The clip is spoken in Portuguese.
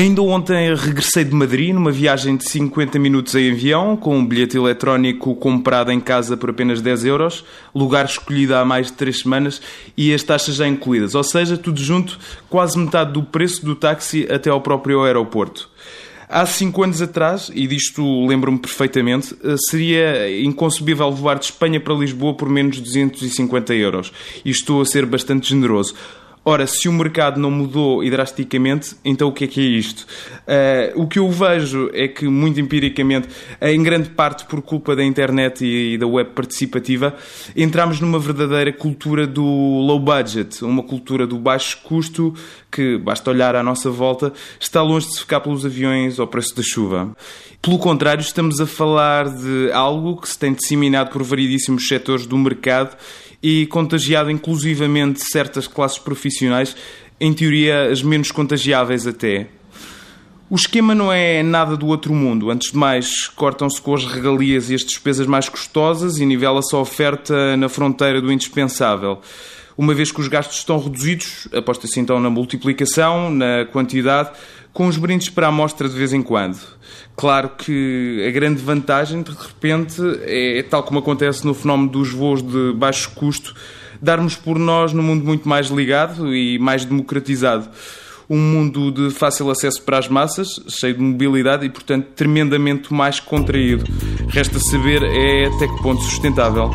Ainda ontem regressei de Madrid numa viagem de 50 minutos em avião, com um bilhete eletrónico comprado em casa por apenas 10 euros, lugar escolhido há mais de 3 semanas e as taxas já incluídas, ou seja, tudo junto, quase metade do preço do táxi até ao próprio aeroporto. Há cinco anos atrás, e disto lembro-me perfeitamente, seria inconcebível voar de Espanha para Lisboa por menos de 250 euros. E estou a ser bastante generoso. Ora, se o mercado não mudou e drasticamente, então o que é que é isto? Uh, o que eu vejo é que, muito empiricamente, em grande parte por culpa da internet e da web participativa, entramos numa verdadeira cultura do low budget, uma cultura do baixo custo que, basta olhar à nossa volta, está longe de se ficar pelos aviões ao preço da chuva. Pelo contrário, estamos a falar de algo que se tem disseminado por variedíssimos setores do mercado e contagiado inclusivamente certas classes profissionais, em teoria as menos contagiáveis até. O esquema não é nada do outro mundo. Antes de mais, cortam-se com as regalias e as despesas mais custosas e nivela-se a oferta na fronteira do indispensável. Uma vez que os gastos estão reduzidos, aposta-se então na multiplicação, na quantidade, com os brindes para a amostra de vez em quando. Claro que a grande vantagem, de repente, é, tal como acontece no fenómeno dos voos de baixo custo, darmos por nós num mundo muito mais ligado e mais democratizado. Um mundo de fácil acesso para as massas, cheio de mobilidade e, portanto, tremendamente mais contraído. Resta saber é até que ponto sustentável.